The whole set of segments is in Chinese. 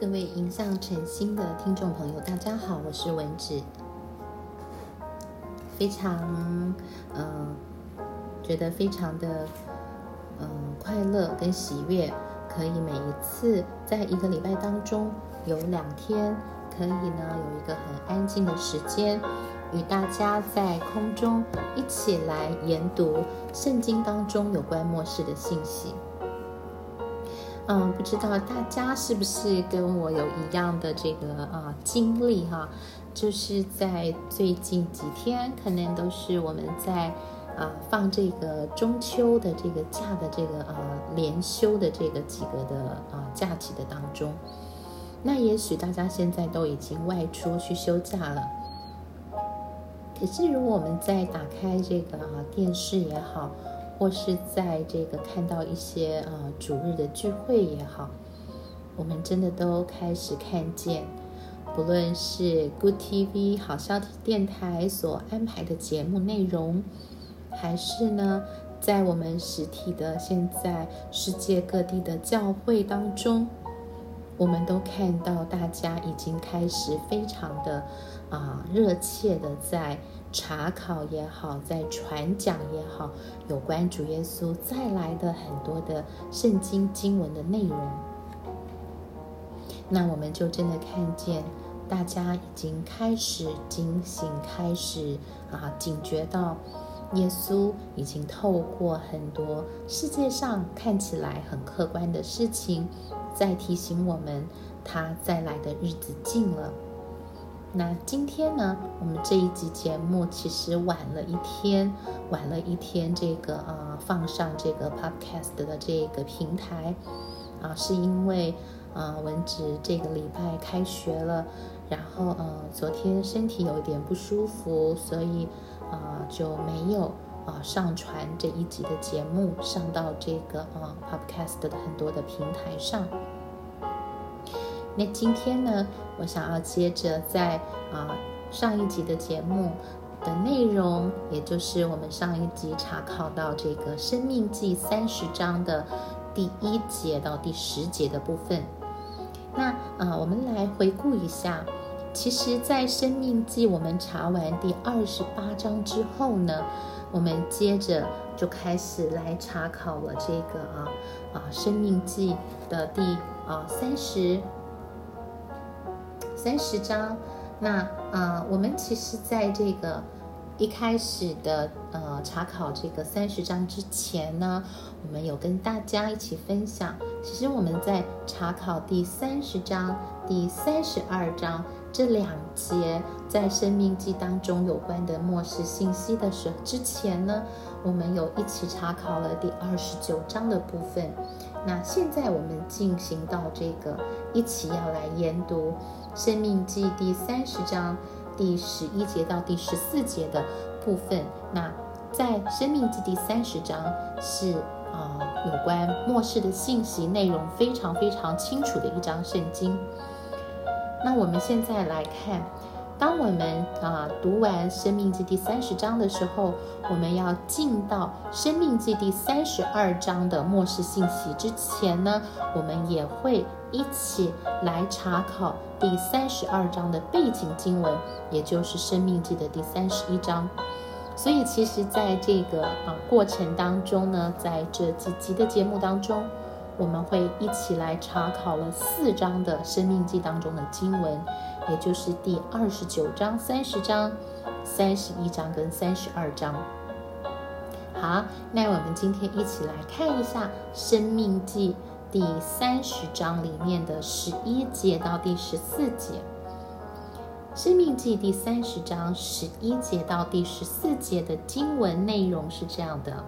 各位迎向晨星的听众朋友，大家好，我是文子，非常嗯，觉得非常的嗯快乐跟喜悦，可以每一次在一个礼拜当中有两天，可以呢有一个很安静的时间，与大家在空中一起来研读圣经当中有关末世的信息。嗯，不知道大家是不是跟我有一样的这个啊经历哈？就是在最近几天，可能都是我们在啊放这个中秋的这个假的这个啊连休的这个几个的啊假期的当中，那也许大家现在都已经外出去休假了。可是如果我们在打开这个啊电视也好，或是在这个看到一些呃主日的聚会也好，我们真的都开始看见，不论是 Good TV 好消息电台所安排的节目内容，还是呢在我们实体的现在世界各地的教会当中，我们都看到大家已经开始非常的啊热切的在。查考也好，在传讲也好，有关主耶稣再来的很多的圣经经文的内容，那我们就真的看见大家已经开始警醒，开始啊警觉到耶稣已经透过很多世界上看起来很客观的事情，在提醒我们他再来的日子近了。那今天呢，我们这一集节目其实晚了一天，晚了一天，这个啊放上这个 podcast 的这个平台，啊，是因为啊文子这个礼拜开学了，然后呃昨天身体有一点不舒服，所以啊就没有啊上传这一集的节目上到这个啊 podcast 的很多的平台上。那今天呢，我想要接着在啊上一集的节目的内容，也就是我们上一集查考到这个《生命记》三十章的第一节到第十节的部分。那啊，我们来回顾一下，其实，在《生命记》我们查完第二十八章之后呢，我们接着就开始来查考了这个啊啊《生命记》的第啊三十。三十章，那呃，我们其实在这个一开始的呃查考这个三十章之前呢，我们有跟大家一起分享，其实我们在查考第三十章、第三十二章这两节在生命记当中有关的末世信息的时候之前呢，我们有一起查考了第二十九章的部分。那现在我们进行到这个一起要来研读。生命记第三十章第十一节到第十四节的部分，那在生命记第三十章是啊有关末世的信息内容非常非常清楚的一章圣经。那我们现在来看，当我们啊读完生命记第三十章的时候，我们要进到生命记第三十二章的末世信息之前呢，我们也会。一起来查考第三十二章的背景经文，也就是《生命记》的第三十一章。所以，其实在这个啊过程当中呢，在这几集的节目当中，我们会一起来查考了四章的《生命记》当中的经文，也就是第二十九章、三十章、三十一章跟三十二章。好，那我们今天一起来看一下《生命记》。第三十章里面的十一节到第十四节，《生命记》第三十章十一节到第十四节的经文内容是这样的：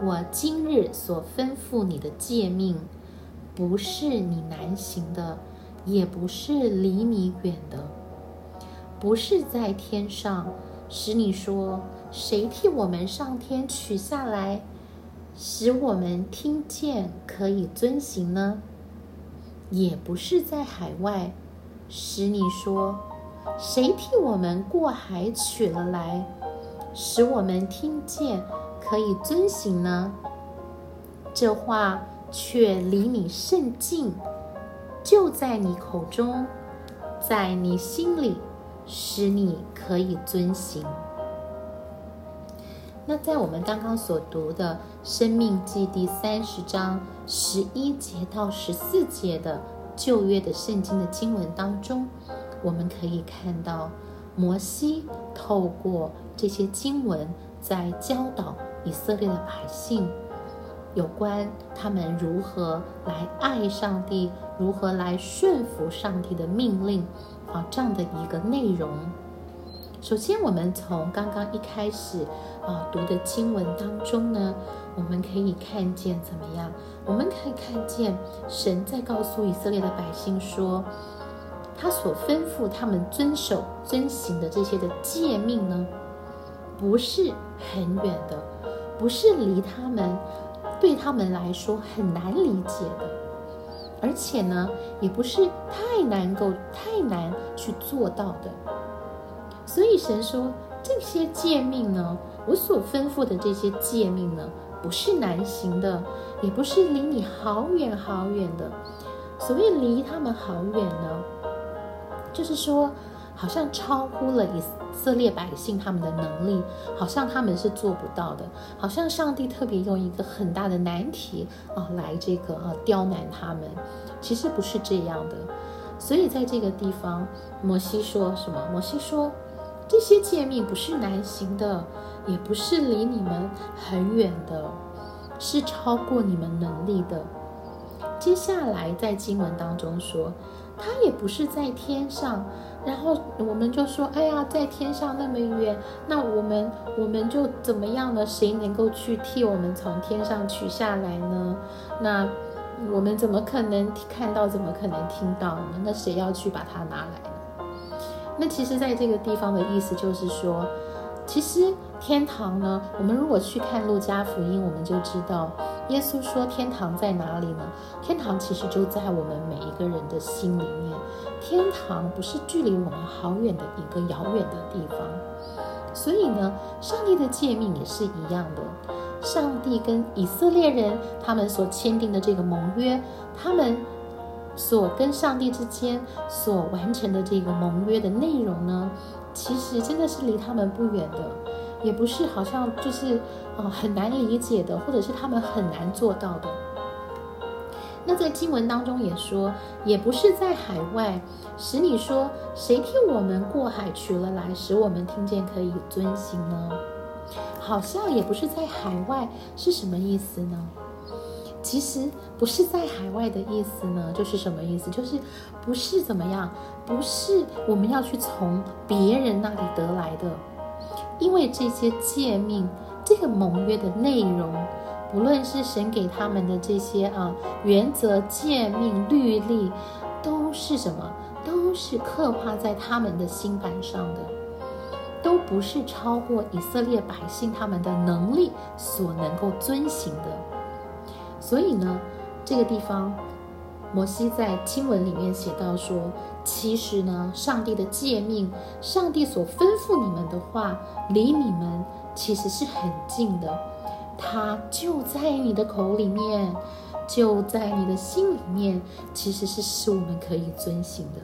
我今日所吩咐你的诫命，不是你难行的，也不是离你远的，不是在天上，使你说谁替我们上天取下来。使我们听见可以遵行呢，也不是在海外，使你说谁替我们过海取了来，使我们听见可以遵行呢？这话却离你甚近，就在你口中，在你心里，使你可以遵行。那在我们刚刚所读的《生命记》第三十章十一节到十四节的旧约的圣经的经文当中，我们可以看到摩西透过这些经文，在教导以色列的百姓。有关他们如何来爱上帝，如何来顺服上帝的命令，啊，这样的一个内容。首先，我们从刚刚一开始啊读的经文当中呢，我们可以看见怎么样？我们可以看见神在告诉以色列的百姓说，他所吩咐他们遵守、遵行的这些的诫命呢，不是很远的，不是离他们。对他们来说很难理解的，而且呢，也不是太难够、太难去做到的。所以神说，这些诫命呢，我所吩咐的这些诫命呢，不是难行的，也不是离你好远好远的。所谓离他们好远呢，就是说。好像超乎了以色列百姓他们的能力，好像他们是做不到的，好像上帝特别用一个很大的难题啊来这个啊刁难他们，其实不是这样的。所以在这个地方，摩西说什么？摩西说这些诫命不是难行的，也不是离你们很远的，是超过你们能力的。接下来在经文当中说，他也不是在天上。然后我们就说：“哎呀，在天上那么远，那我们我们就怎么样呢？谁能够去替我们从天上取下来呢？那我们怎么可能看到？怎么可能听到呢？那谁要去把它拿来呢？那其实，在这个地方的意思就是说，其实天堂呢，我们如果去看路加福音，我们就知道。”耶稣说：“天堂在哪里呢？天堂其实就在我们每一个人的心里面。天堂不是距离我们好远的一个遥远的地方。所以呢，上帝的诫命也是一样的。上帝跟以色列人他们所签订的这个盟约，他们所跟上帝之间所完成的这个盟约的内容呢，其实真的是离他们不远的。”也不是好像就是呃很难理解的，或者是他们很难做到的。那在经文当中也说，也不是在海外使你说谁替我们过海取了来，使我们听见可以遵行呢？好像也不是在海外是什么意思呢？其实不是在海外的意思呢，就是什么意思？就是不是怎么样？不是我们要去从别人那里得来的。因为这些诫命，这个盟约的内容，不论是神给他们的这些啊原则、诫命、律例，都是什么？都是刻画在他们的心板上的，都不是超过以色列百姓他们的能力所能够遵行的。所以呢，这个地方。摩西在经文里面写到说：“其实呢，上帝的诫命，上帝所吩咐你们的话，离你们其实是很近的，它就在你的口里面，就在你的心里面，其实是使我们可以遵行的。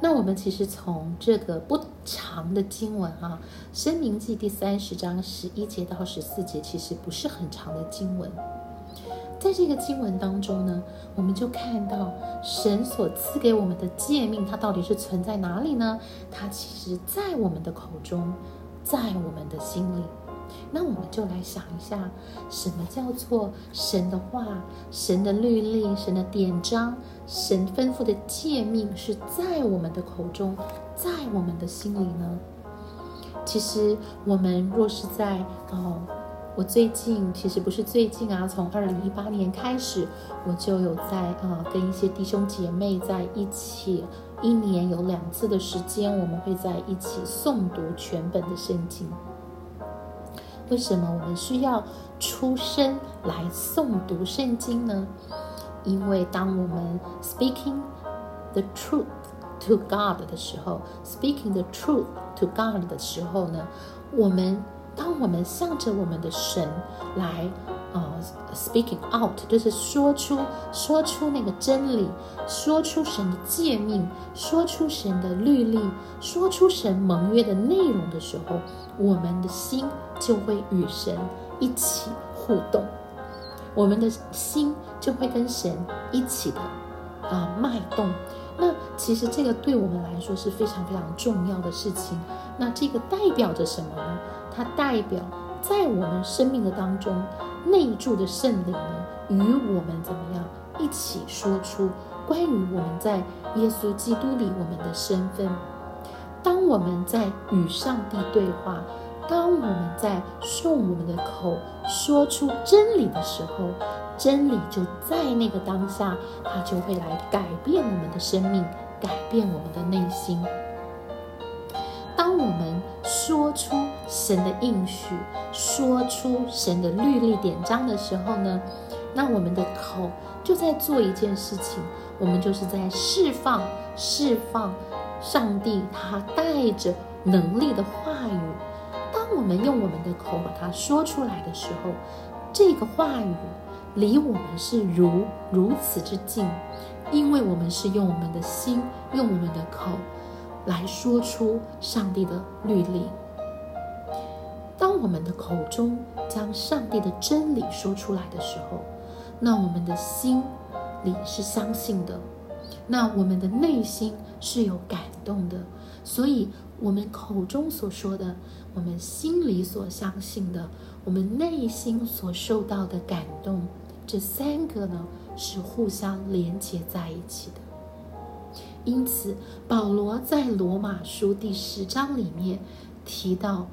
那我们其实从这个不长的经文啊，《申命记》第三十章十一节到十四节，其实不是很长的经文。”在这个经文当中呢，我们就看到神所赐给我们的诫命，它到底是存在哪里呢？它其实，在我们的口中，在我们的心里。那我们就来想一下，什么叫做神的话、神的律例、神的典章、神吩咐的诫命是在我们的口中，在我们的心里呢？其实，我们若是在哦。我最近其实不是最近啊，从二零一八年开始，我就有在啊跟一些弟兄姐妹在一起，一年有两次的时间，我们会在一起诵读全本的圣经。为什么我们需要出声来诵读圣经呢？因为当我们 speaking the truth to God 的时候，speaking the truth to God 的时候呢，我们。当我们向着我们的神来，呃，speaking out，就是说出说出那个真理，说出神的诫命，说出神的律例，说出神盟约的内容的时候，我们的心就会与神一起互动，我们的心就会跟神一起的啊脉动。那其实这个对我们来说是非常非常重要的事情。那这个代表着什么呢？它代表在我们生命的当中内住的圣灵呢，与我们怎么样一起说出关于我们在耶稣基督里我们的身份。当我们在与上帝对话，当我们在用我们的口说出真理的时候。真理就在那个当下，它就会来改变我们的生命，改变我们的内心。当我们说出神的应许，说出神的律例典章的时候呢，那我们的口就在做一件事情，我们就是在释放、释放上帝他带着能力的话语。当我们用我们的口把它说出来的时候，这个话语。离我们是如如此之近，因为我们是用我们的心，用我们的口来说出上帝的律例。当我们的口中将上帝的真理说出来的时候，那我们的心里是相信的，那我们的内心是有感动的。所以，我们口中所说的，我们心里所相信的，我们内心所受到的感动。这三个呢是互相连接在一起的，因此保罗在罗马书第十章里面提到，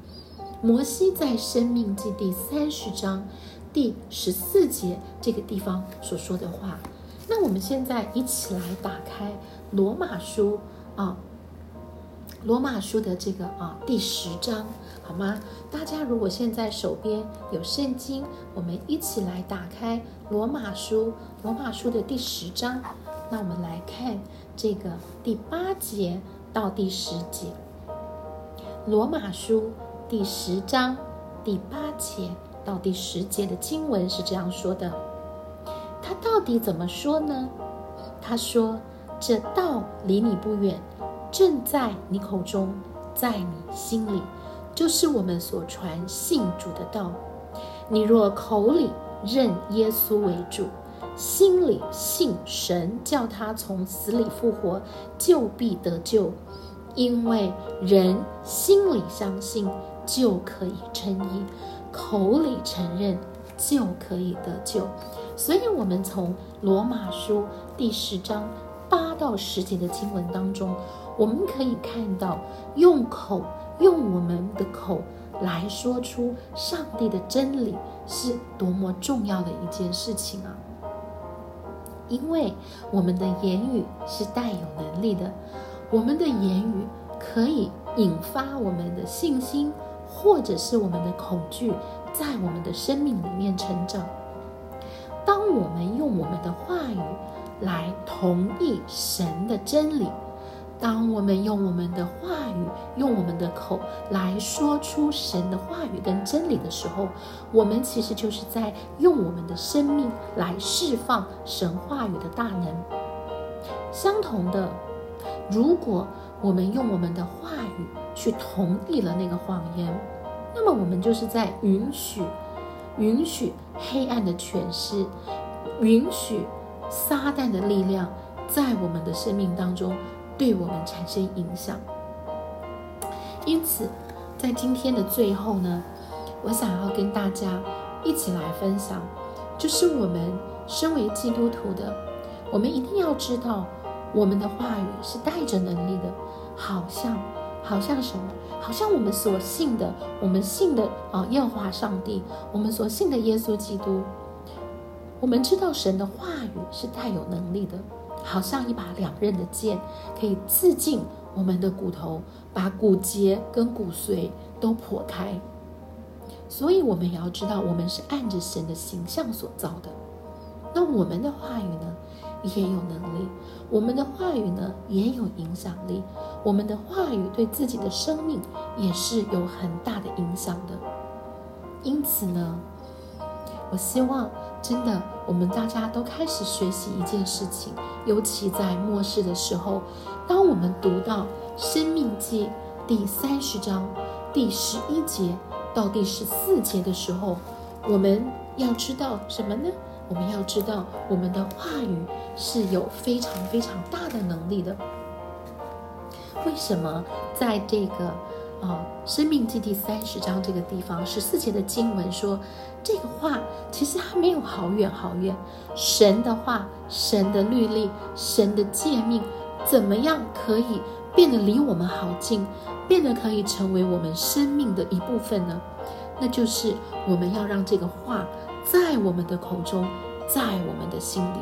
摩西在生命记第三十章第十四节这个地方所说的话。那我们现在一起来打开罗马书啊。罗马书的这个啊第十章，好吗？大家如果现在手边有圣经，我们一起来打开罗马书，罗马书的第十章。那我们来看这个第八节到第十节。罗马书第十章第八节到第十节的经文是这样说的。他到底怎么说呢？他说：“这道离你不远。”正在你口中，在你心里，就是我们所传信主的道。你若口里认耶稣为主，心里信神叫他从死里复活，就必得救。因为人心里相信，就可以称义；口里承认，就可以得救。所以，我们从罗马书第十章八到十节的经文当中。我们可以看到，用口用我们的口来说出上帝的真理，是多么重要的一件事情啊！因为我们的言语是带有能力的，我们的言语可以引发我们的信心，或者是我们的恐惧，在我们的生命里面成长。当我们用我们的话语来同意神的真理。当我们用我们的话语，用我们的口来说出神的话语跟真理的时候，我们其实就是在用我们的生命来释放神话语的大能。相同的，如果我们用我们的话语去同意了那个谎言，那么我们就是在允许、允许黑暗的诠释，允许撒旦的力量在我们的生命当中。对我们产生影响，因此，在今天的最后呢，我想要跟大家一起来分享，就是我们身为基督徒的，我们一定要知道，我们的话语是带着能力的，好像，好像什么？好像我们所信的，我们信的啊，耶和华上帝，我们所信的耶稣基督，我们知道神的话语是带有能力的。好像一把两刃的剑，可以刺进我们的骨头，把骨节跟骨髓都破开。所以，我们也要知道，我们是按着神的形象所造的。那我们的话语呢，也有能力；我们的话语呢，也有影响力。我们的话语对自己的生命也是有很大的影响的。因此呢，我希望真的我们大家都开始学习一件事情，尤其在末世的时候，当我们读到《生命记》第三十章第十一节到第十四节的时候，我们要知道什么呢？我们要知道我们的话语是有非常非常大的能力的。为什么在这个啊《生命记》第三十章这个地方十四节的经文说，这个话其实还没有好远好远。神的话、神的律例、神的诫命，怎么样可以变得离我们好近，变得可以成为我们生命的一部分呢？那就是我们要让这个话在我们的口中，在我们的心里。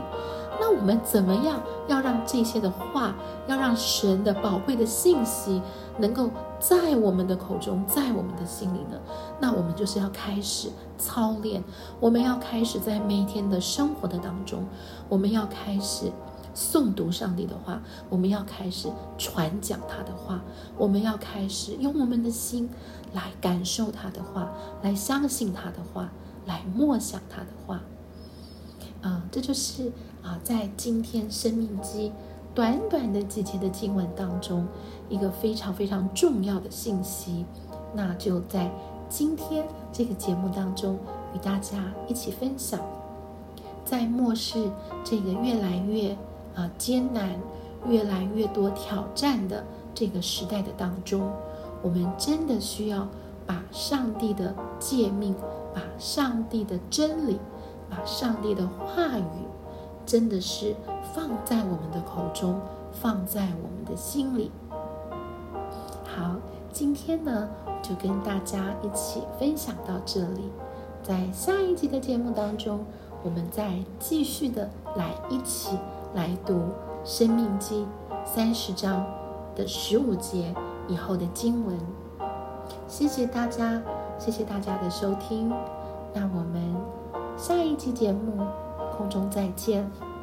那我们怎么样要让这些的话，要让神的宝贵的信息能够在我们的口中，在我们的心里呢？那我们就是要开始操练，我们要开始在每天的生活的当中，我们要开始诵读上帝的话，我们要开始传讲他的话，我们要开始用我们的心来感受他的话，来相信他的话，来默想他的话。啊，这就是啊，在今天生命机短短的几节的经文当中，一个非常非常重要的信息。那就在今天这个节目当中，与大家一起分享，在末世这个越来越啊艰难、越来越多挑战的这个时代的当中，我们真的需要把上帝的诫命、把上帝的真理。把上帝的话语，真的是放在我们的口中，放在我们的心里。好，今天呢，就跟大家一起分享到这里。在下一集的节目当中，我们再继续的来一起来读《生命记》三十章的十五节以后的经文。谢谢大家，谢谢大家的收听。那我们。下一期节目，空中再见。